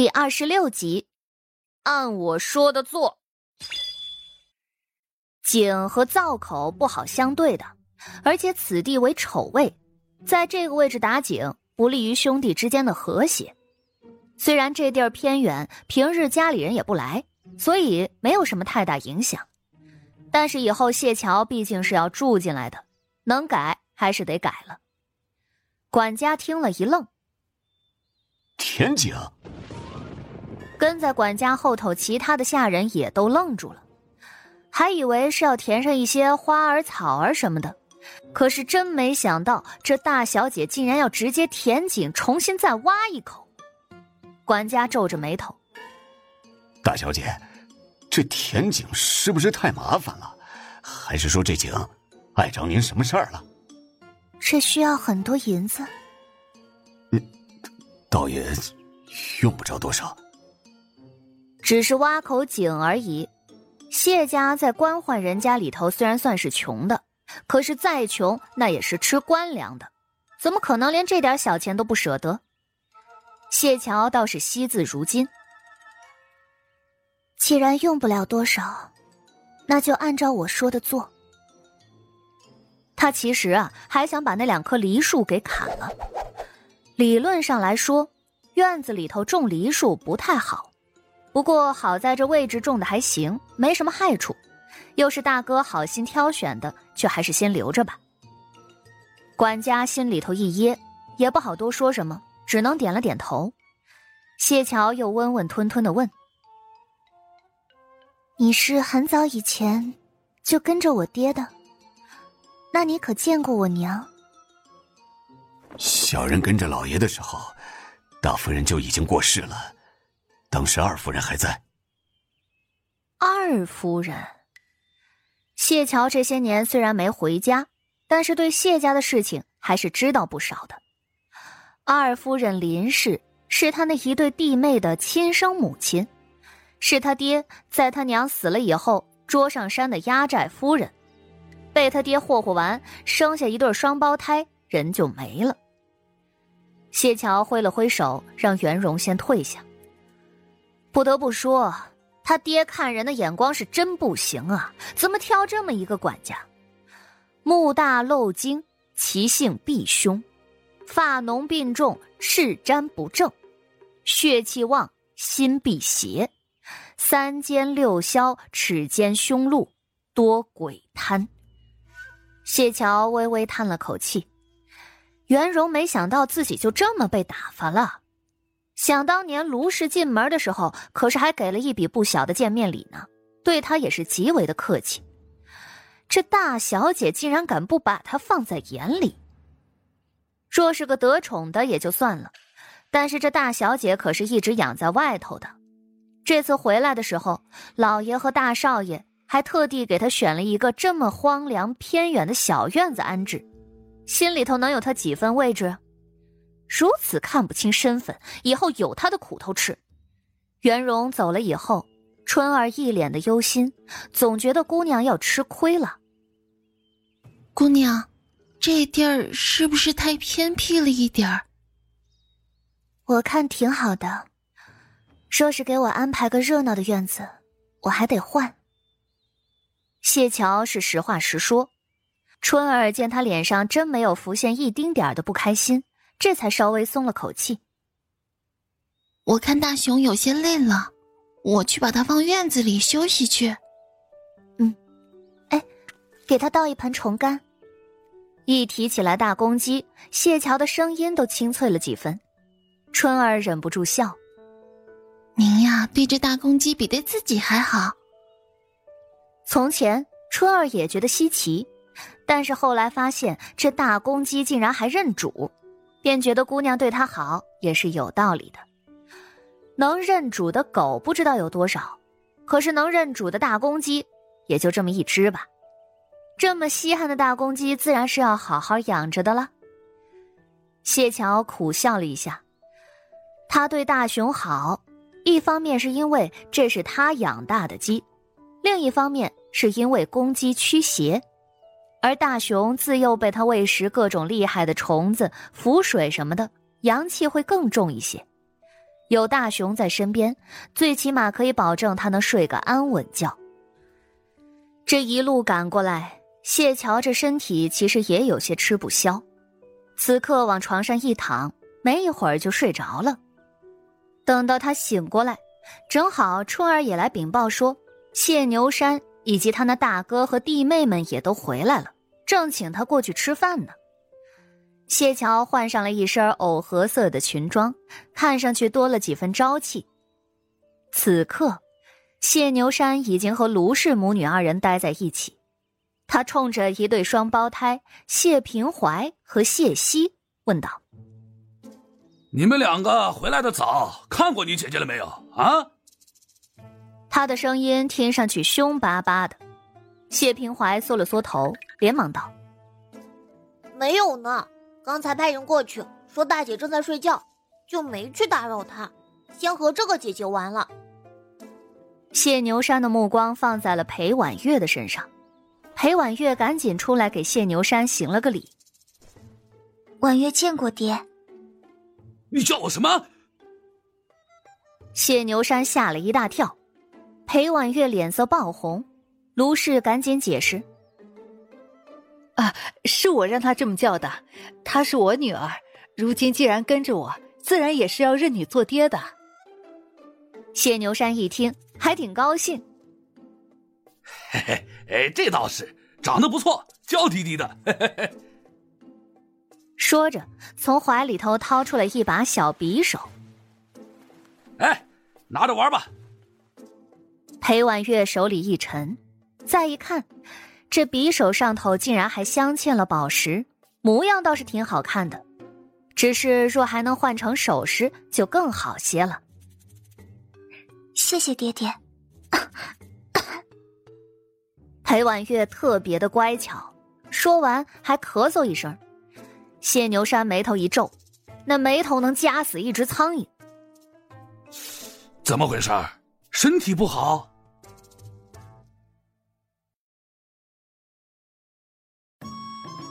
第二十六集，按我说的做。井和灶口不好相对的，而且此地为丑位，在这个位置打井不利于兄弟之间的和谐。虽然这地儿偏远，平日家里人也不来，所以没有什么太大影响。但是以后谢桥毕竟是要住进来的，能改还是得改了。管家听了一愣：“田井？”跟在管家后头，其他的下人也都愣住了，还以为是要填上一些花儿草儿什么的，可是真没想到，这大小姐竟然要直接填井，重新再挖一口。管家皱着眉头：“大小姐，这填井是不是太麻烦了？还是说这井碍着您什么事儿了？”“这需要很多银子。”“嗯，倒也用不着多少。”只是挖口井而已。谢家在官宦人家里头虽然算是穷的，可是再穷那也是吃官粮的，怎么可能连这点小钱都不舍得？谢桥倒是惜字如金。既然用不了多少，那就按照我说的做。他其实啊，还想把那两棵梨树给砍了。理论上来说，院子里头种梨树不太好。不过好在这位置种的还行，没什么害处，又是大哥好心挑选的，却还是先留着吧。管家心里头一噎，也不好多说什么，只能点了点头。谢桥又温温吞吞的问：“你是很早以前就跟着我爹的？那你可见过我娘？”小人跟着老爷的时候，大夫人就已经过世了。当时二夫人还在。二夫人，谢桥这些年虽然没回家，但是对谢家的事情还是知道不少的。二夫人林氏是他那一对弟妹的亲生母亲，是他爹在他娘死了以后捉上山的压寨夫人，被他爹霍霍完，生下一对双胞胎，人就没了。谢桥挥了挥手，让袁荣先退下。不得不说，他爹看人的眼光是真不行啊！怎么挑这么一个管家？目大漏睛，其性必凶；发浓鬓重，赤沾不正；血气旺，心必邪；三尖六削，齿尖凶戮，多鬼贪。谢桥微微叹了口气，袁荣没想到自己就这么被打发了。想当年卢氏进门的时候，可是还给了一笔不小的见面礼呢，对他也是极为的客气。这大小姐竟然敢不把他放在眼里。若是个得宠的也就算了，但是这大小姐可是一直养在外头的。这次回来的时候，老爷和大少爷还特地给他选了一个这么荒凉偏远的小院子安置，心里头能有他几分位置？如此看不清身份，以后有他的苦头吃。袁荣走了以后，春儿一脸的忧心，总觉得姑娘要吃亏了。姑娘，这地儿是不是太偏僻了一点儿？我看挺好的。说是给我安排个热闹的院子，我还得换。谢桥是实话实说。春儿见他脸上真没有浮现一丁点儿的不开心。这才稍微松了口气。我看大熊有些累了，我去把它放院子里休息去。嗯，哎，给他倒一盆虫干。一提起来大公鸡，谢桥的声音都清脆了几分。春儿忍不住笑：“您呀，对这大公鸡比对自己还好。”从前春儿也觉得稀奇，但是后来发现这大公鸡竟然还认主。便觉得姑娘对他好也是有道理的。能认主的狗不知道有多少，可是能认主的大公鸡也就这么一只吧。这么稀罕的大公鸡，自然是要好好养着的了。谢桥苦笑了一下，他对大熊好，一方面是因为这是他养大的鸡，另一方面是因为公鸡驱邪。而大熊自幼被他喂食各种厉害的虫子、浮水什么的，阳气会更重一些。有大熊在身边，最起码可以保证他能睡个安稳觉。这一路赶过来，谢桥这身体其实也有些吃不消，此刻往床上一躺，没一会儿就睡着了。等到他醒过来，正好春儿也来禀报说，谢牛山以及他那大哥和弟妹们也都回来了，正请他过去吃饭呢。谢桥换上了一身藕荷色的裙装，看上去多了几分朝气。此刻，谢牛山已经和卢氏母女二人待在一起。他冲着一对双胞胎谢平怀和谢希问道：“你们两个回来的早，看过你姐姐了没有？啊？”他的声音听上去凶巴巴的。谢平怀缩了缩头，连忙道：“没有呢。”刚才派人过去说大姐正在睡觉，就没去打扰她，先和这个姐姐玩了。谢牛山的目光放在了裴婉月的身上，裴婉月赶紧出来给谢牛山行了个礼。婉月见过爹。你叫我什么？谢牛山吓了一大跳，裴婉月脸色爆红，卢氏赶紧解释。啊，是我让她这么叫的。她是我女儿，如今既然跟着我，自然也是要认女做爹的。谢牛山一听，还挺高兴。嘿嘿，哎，这倒是，长得不错，娇滴滴的。嘿嘿嘿。说着，从怀里头掏出了一把小匕首。哎，拿着玩吧。裴婉月手里一沉，再一看。这匕首上头竟然还镶嵌了宝石，模样倒是挺好看的，只是若还能换成首饰，就更好些了。谢谢爹爹。裴婉月特别的乖巧，说完还咳嗽一声。谢牛山眉头一皱，那眉头能夹死一只苍蝇。怎么回事？身体不好？